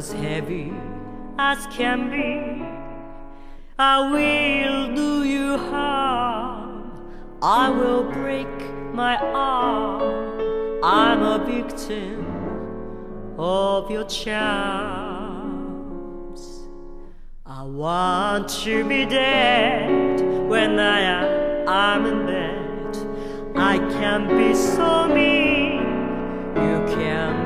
I'm as heavy as can be. I will do you harm. I will break my arm. I'm a victim of your charms. I want to be dead when I am in bed. I can be so mean, you can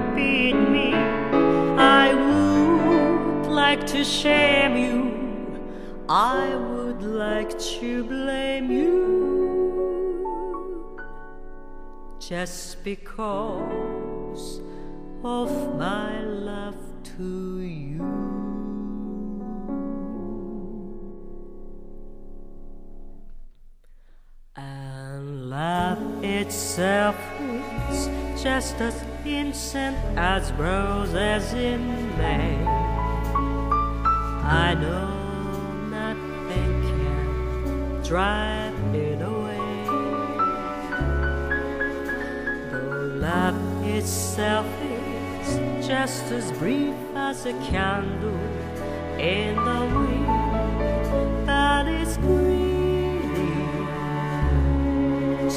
like to shame you, I would like to blame you just because of my love to you. And love itself is just as innocent as roses in May. I know nothing can drive it away. Though love itself is just as brief as a candle in the wind that is greedy,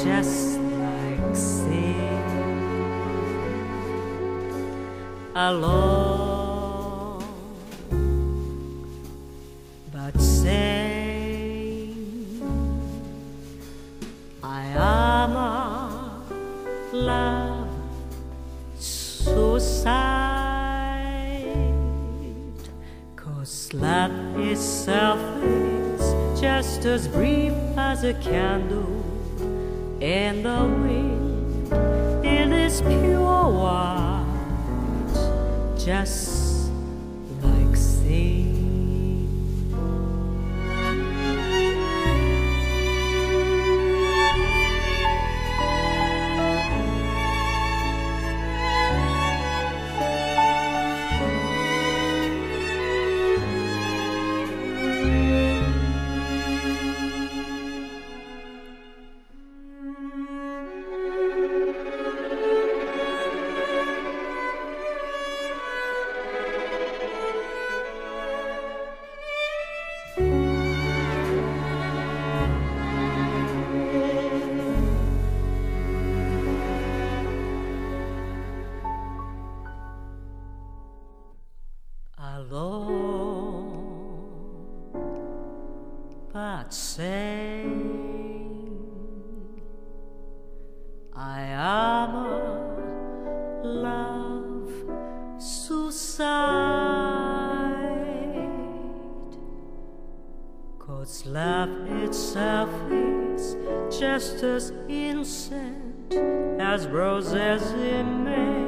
just like sin. Alone, as brief as a candle in the wind. It is pure white, just Cause love itself is just as innocent as roses in May.